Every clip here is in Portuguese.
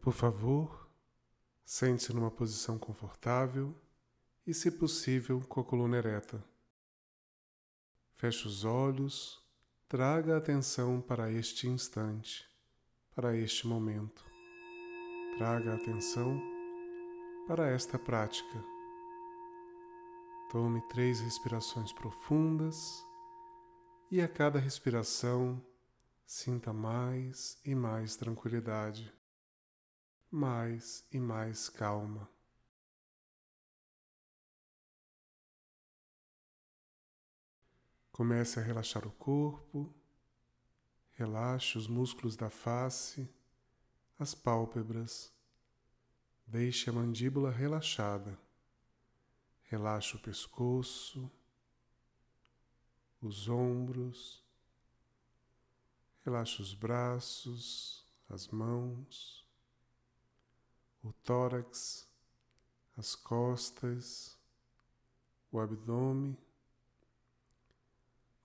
Por favor, sente-se numa posição confortável e, se possível, com a coluna ereta. Feche os olhos, traga a atenção para este instante, para este momento. Traga a atenção para esta prática. Tome três respirações profundas e a cada respiração sinta mais e mais tranquilidade mais e mais calma. Comece a relaxar o corpo, relaxe os músculos da face, as pálpebras, deixe a mandíbula relaxada, relaxe o pescoço, os ombros, relaxe os braços, as mãos o tórax, as costas, o abdômen.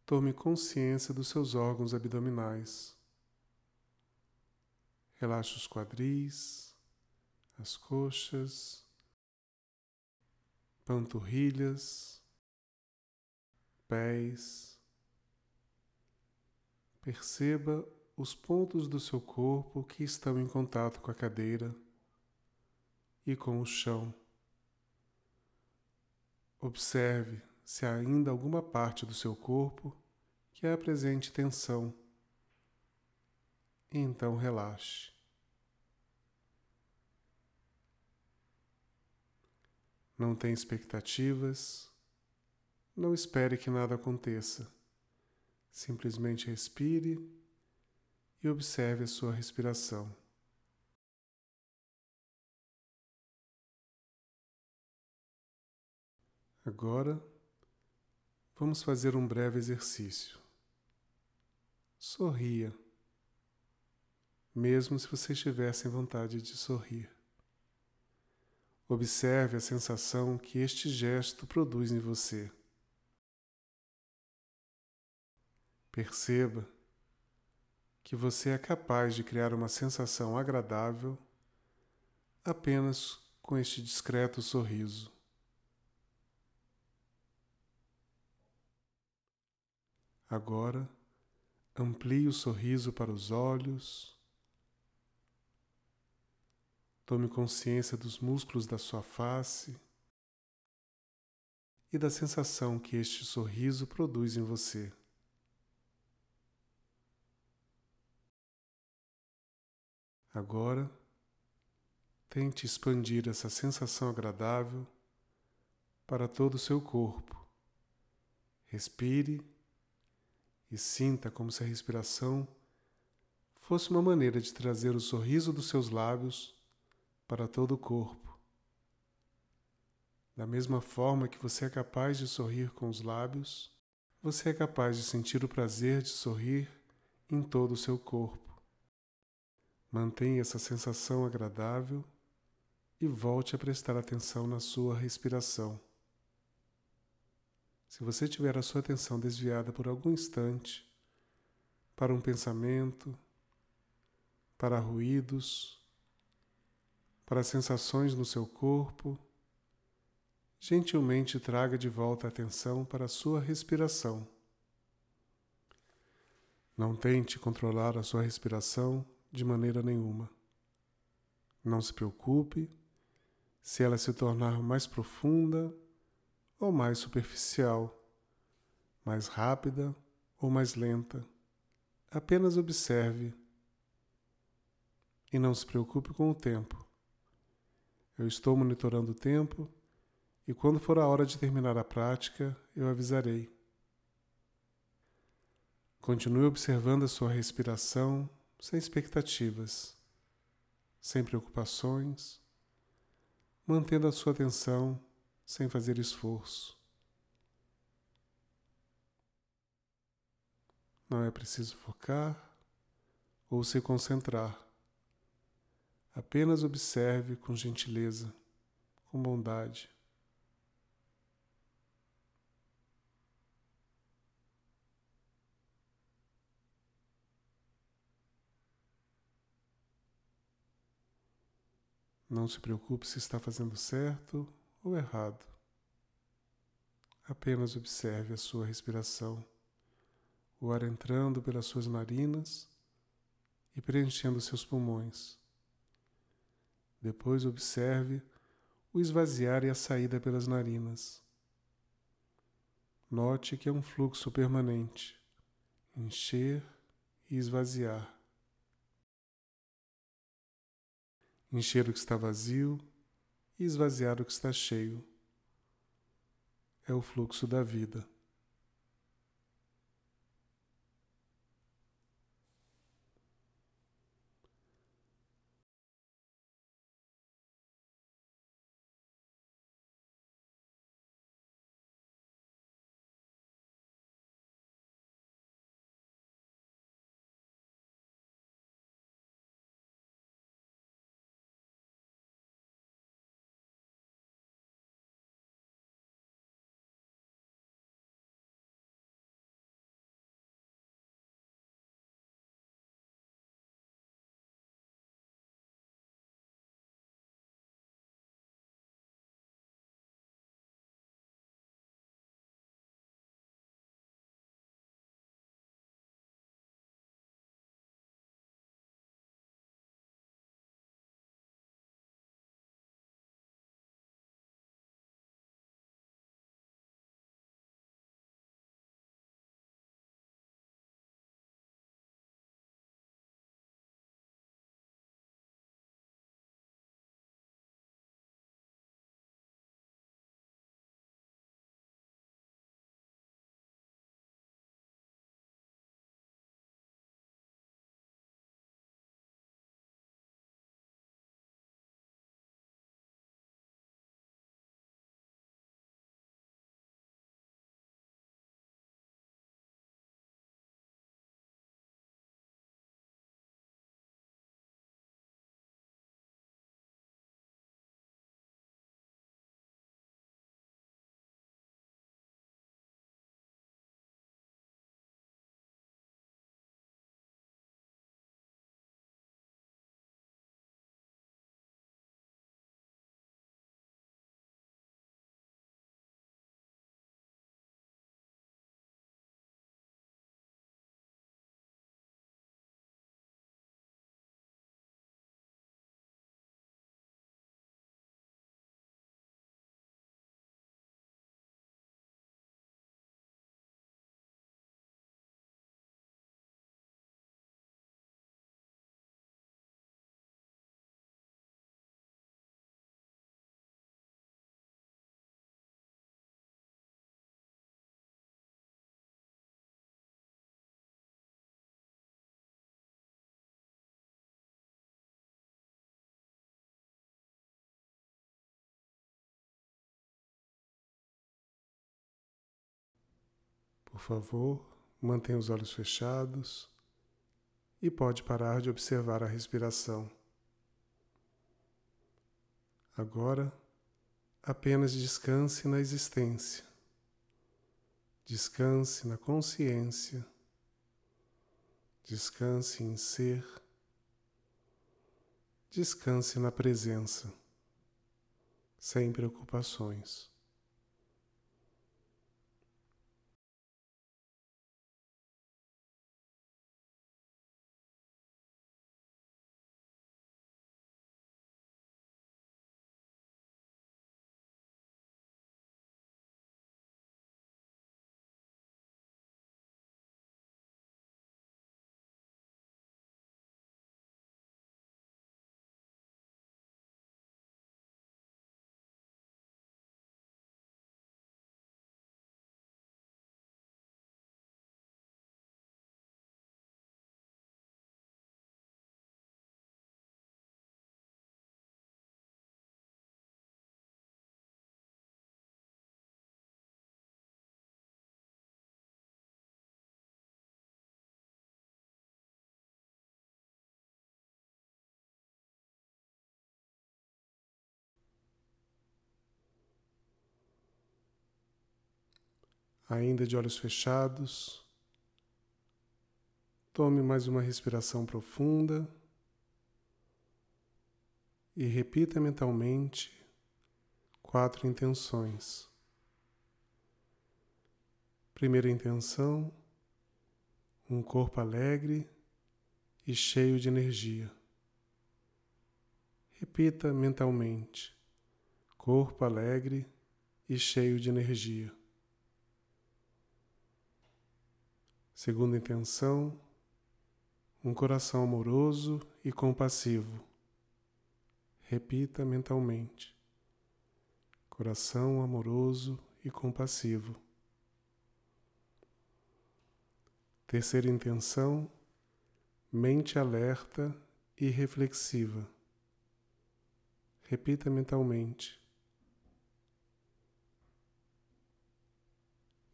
Tome consciência dos seus órgãos abdominais. Relaxe os quadris, as coxas, panturrilhas, pés. Perceba os pontos do seu corpo que estão em contato com a cadeira e com o chão. Observe se há ainda alguma parte do seu corpo que apresente tensão. E então relaxe. Não tenha expectativas, não espere que nada aconteça. Simplesmente respire e observe a sua respiração. Agora, vamos fazer um breve exercício. Sorria, mesmo se você estiver sem vontade de sorrir. Observe a sensação que este gesto produz em você. Perceba que você é capaz de criar uma sensação agradável apenas com este discreto sorriso. Agora, amplie o sorriso para os olhos. Tome consciência dos músculos da sua face e da sensação que este sorriso produz em você. Agora, tente expandir essa sensação agradável para todo o seu corpo. Respire e sinta como se a respiração fosse uma maneira de trazer o sorriso dos seus lábios para todo o corpo. Da mesma forma que você é capaz de sorrir com os lábios, você é capaz de sentir o prazer de sorrir em todo o seu corpo. Mantenha essa sensação agradável e volte a prestar atenção na sua respiração. Se você tiver a sua atenção desviada por algum instante para um pensamento, para ruídos, para sensações no seu corpo, gentilmente traga de volta a atenção para a sua respiração. Não tente controlar a sua respiração de maneira nenhuma. Não se preocupe se ela se tornar mais profunda ou mais superficial, mais rápida ou mais lenta. Apenas observe e não se preocupe com o tempo. Eu estou monitorando o tempo e quando for a hora de terminar a prática, eu avisarei. Continue observando a sua respiração sem expectativas, sem preocupações, mantendo a sua atenção sem fazer esforço. Não é preciso focar ou se concentrar. Apenas observe com gentileza, com bondade. Não se preocupe se está fazendo certo ou errado. Apenas observe a sua respiração, o ar entrando pelas suas narinas e preenchendo seus pulmões. Depois observe o esvaziar e a saída pelas narinas. Note que é um fluxo permanente, encher e esvaziar. Encher o que está vazio e esvaziar o que está cheio. É o fluxo da vida. Favor, mantenha os olhos fechados e pode parar de observar a respiração. Agora, apenas descanse na existência. Descanse na consciência. Descanse em ser. Descanse na presença, sem preocupações. Ainda de olhos fechados. Tome mais uma respiração profunda e repita mentalmente quatro intenções. Primeira intenção: um corpo alegre e cheio de energia. Repita mentalmente: corpo alegre e cheio de energia. Segunda intenção: um coração amoroso e compassivo. Repita mentalmente: coração amoroso e compassivo. Terceira intenção: mente alerta e reflexiva. Repita mentalmente.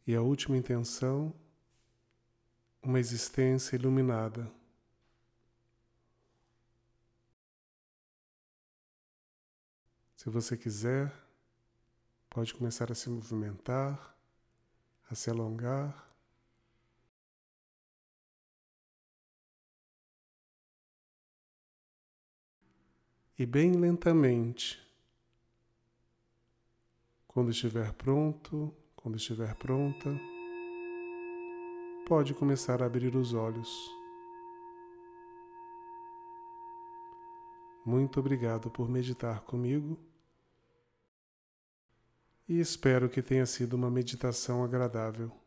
E a última intenção: uma existência iluminada. Se você quiser, pode começar a se movimentar, a se alongar. e bem lentamente. Quando estiver pronto, quando estiver pronta, pode começar a abrir os olhos. Muito obrigado por meditar comigo e espero que tenha sido uma meditação agradável.